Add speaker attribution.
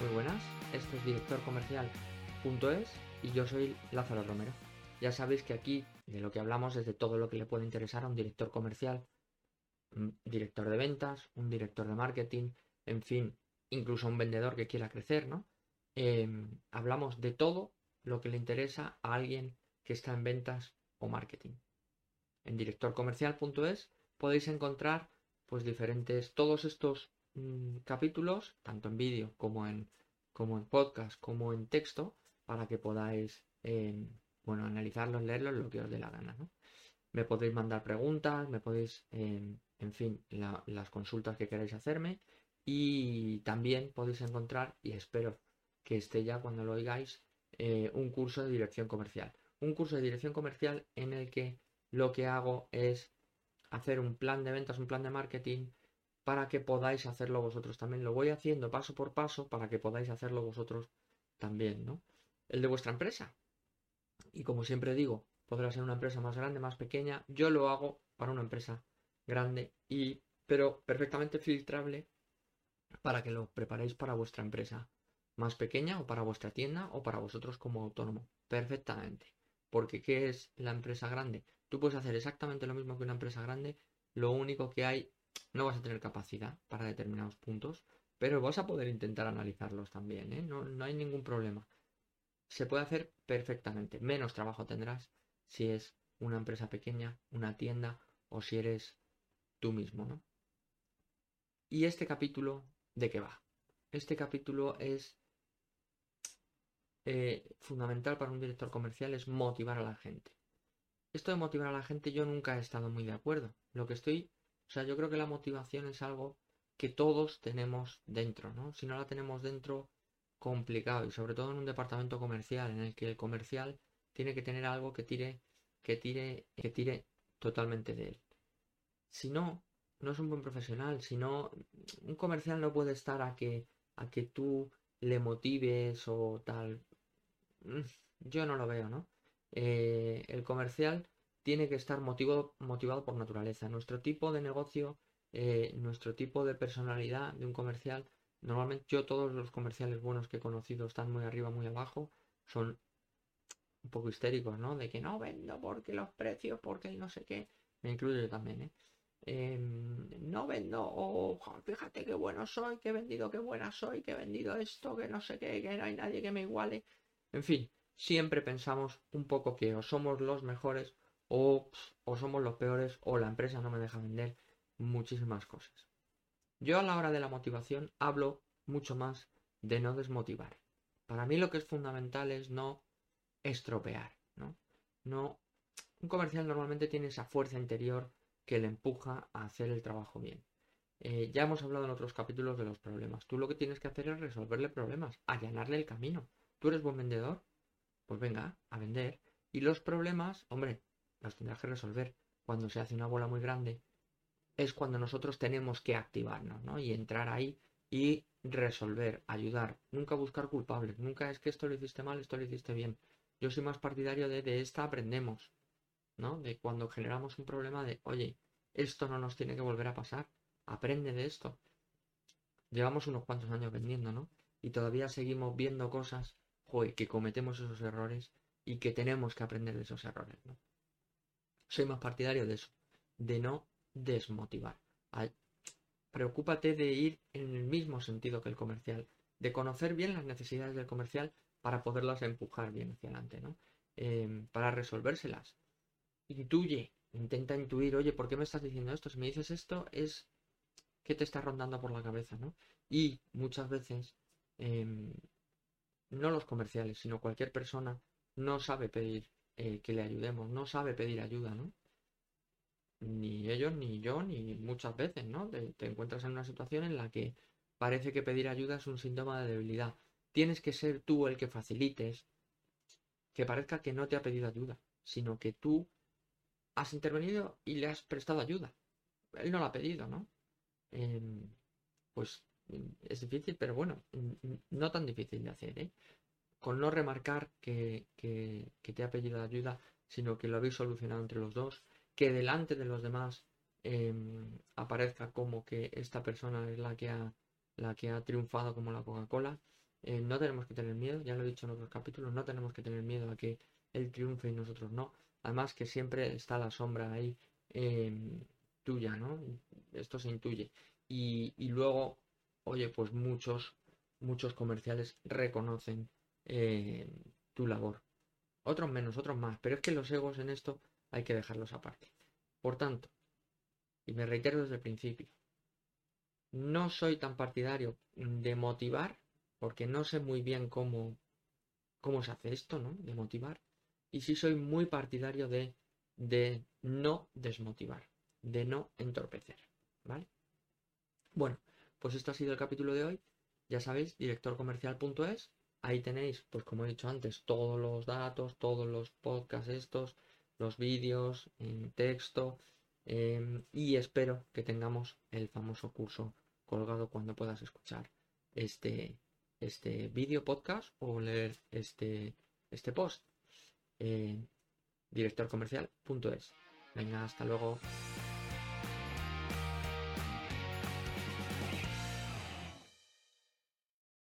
Speaker 1: Muy buenas, esto es directorcomercial.es y yo soy Lázaro Romero. Ya sabéis que aquí de lo que hablamos es de todo lo que le puede interesar a un director comercial, director de ventas, un director de marketing, en fin, incluso un vendedor que quiera crecer, ¿no? Em, hablamos de todo lo que le interesa a alguien que está en ventas o marketing. En directorcomercial.es podéis encontrar pues diferentes, todos estos Mm, capítulos, tanto en vídeo como en, como en podcast, como en texto, para que podáis, em, bueno, analizarlos, leerlos, lo que os dé la gana, Me podéis mandar preguntas, me podéis, em, en fin, las consultas que queráis hacerme y también podéis encontrar, y espero que esté ya cuando lo oigáis, eh, un curso de dirección comercial. Un curso de dirección comercial en el que lo que hago es hacer un plan de ventas, un plan de marketing, para que podáis hacerlo vosotros también. Lo voy haciendo paso por paso para que podáis hacerlo vosotros también, ¿no? El de vuestra empresa. Y como siempre digo, podrá ser una empresa más grande, más pequeña. Yo lo hago para una empresa grande y pero perfectamente filtrable para que lo preparéis para vuestra empresa más pequeña o para vuestra tienda o para vosotros como autónomo. Perfectamente. Porque ¿qué es la empresa grande? Tú puedes hacer exactamente lo mismo que una empresa grande. Lo único que hay no vas a tener capacidad para determinados puntos, pero vas a poder intentar analizarlos también, ¿eh? no, no hay ningún problema. Se puede hacer perfectamente. Menos trabajo tendrás si es una empresa pequeña, una tienda o si eres tú mismo, ¿no? ¿Y este capítulo de qué va? Este capítulo es eh, fundamental para un director comercial, es motivar a la gente. Esto de motivar a la gente yo nunca he estado muy de acuerdo. Lo que estoy o sea, yo creo que la motivación es algo que todos tenemos dentro, ¿no? Si no la tenemos dentro, complicado. Y sobre todo en un departamento comercial, en el que el comercial tiene que tener algo que tire, que tire, que tire totalmente de él. Si no, no es un buen profesional. Si no, un comercial no puede estar a que, a que tú le motives o tal. Mm, yo no lo veo, ¿no? Eh, el comercial tiene que estar motivado, motivado por naturaleza. Nuestro tipo de negocio, eh, nuestro tipo de personalidad de un comercial, normalmente yo todos los comerciales buenos que he conocido están muy arriba, muy abajo, son un poco histéricos, ¿no? De que no vendo porque los precios, porque no sé qué. Me incluyo yo también, ¿eh? Em, no vendo, o fíjate qué bueno soy, he vendido, qué buena soy, que he vendido esto, que no sé qué, que no hay nadie que me iguale. En fin, siempre pensamos un poco que o somos los mejores o, somos los peores o la empresa no me deja vender muchísimas cosas. Yo a la hora de la motivación hablo mucho más de no desmotivar. Para mí lo que es fundamental es no estropear, ¿no? No un comercial normalmente tiene esa fuerza interior que le empuja a hacer el trabajo bien. Eh, ya hemos hablado en otros capítulos de los problemas. Tú lo que tienes que hacer es resolverle problemas, allanarle el camino. ¿Tú eres buen vendedor? Pues venga, a vender. Y los problemas, hombre, los tendrás que resolver. Cuando se hace una bola muy grande, es cuando nosotros tenemos que activarnos, ¿no? Y entrar ahí y resolver, ayudar. Nunca buscar culpables. Nunca es que esto lo hiciste mal, esto lo hiciste bien. Yo soy más partidario de de esta aprendemos, ¿no? De cuando generamos un problema de, oye, esto no nos tiene que volver a pasar. Aprende de esto. Llevamos unos cuantos años vendiendo, ¿no? Y todavía seguimos viendo cosas, joder, que cometemos esos errores y que tenemos que aprender de esos errores. Soy más partidario de eso, de no desmotivar. preocúpate de ir en el mismo sentido que el comercial, de conocer bien las necesidades del comercial para poderlas empujar bien hacia adelante, ¿no? Em, para resolvérselas. Intuye, intenta intuir, oye, ¿por qué me estás diciendo esto? Si me dices esto, es que te está rondando por la cabeza, ¿no? Y muchas veces, em, no los comerciales, sino cualquier persona no sabe pedir eh, que le ayudemos. No sabe pedir ayuda, ¿no? Ni ellos, ni yo, ni muchas veces, ¿no? Te, encuentras en una situación en la que parece que pedir ayuda es un síntoma de debilidad. Tienes que ser tú el que facilites que parezca que no te ha pedido ayuda, sino que tú has intervenido y le has prestado ayuda. Él no la ha pedido, ¿no? Em, pues es difícil, pero bueno, no tan difícil de hacer, ¿eh? Con no remarcar que, te ha pedido ayuda, sino que lo habéis solucionado entre los dos, que delante de los demás em, aparezca como que esta persona es la que ha, la que ha triunfado como la Coca-Cola Eh, no tenemos que tener miedo, ya lo he dicho en otros capítulos, no tenemos que tener miedo a que él triunfe y nosotros no. Además que siempre está la sombra ahí em, tuya, ¿no? Esto se intuye. Y, luego, oye, pues muchos, muchos comerciales reconocen em, tu labor. Otros menos, otros más. Pero es que los egos en esto hay que dejarlos aparte. Por tanto, y me reitero desde el principio, no soy tan partidario de motivar, porque no sé muy bien cómo, cómo se hace esto, ¿no? De motivar. Y sí soy muy partidario de, de no desmotivar, de no entorpecer, ¿vale? Bueno, pues esto ha sido el capítulo de hoy. Ya sabéis, directorcomercial.es. Ahí tenéis, pues como he dicho antes, todos los datos, todos los podcasts estos, los vídeos en texto. Em, y espero que tengamos el famoso curso colgado cuando puedas escuchar este, este vídeo podcast o leer este, este post. Eh, directorcomercial.es. Venga, hasta luego.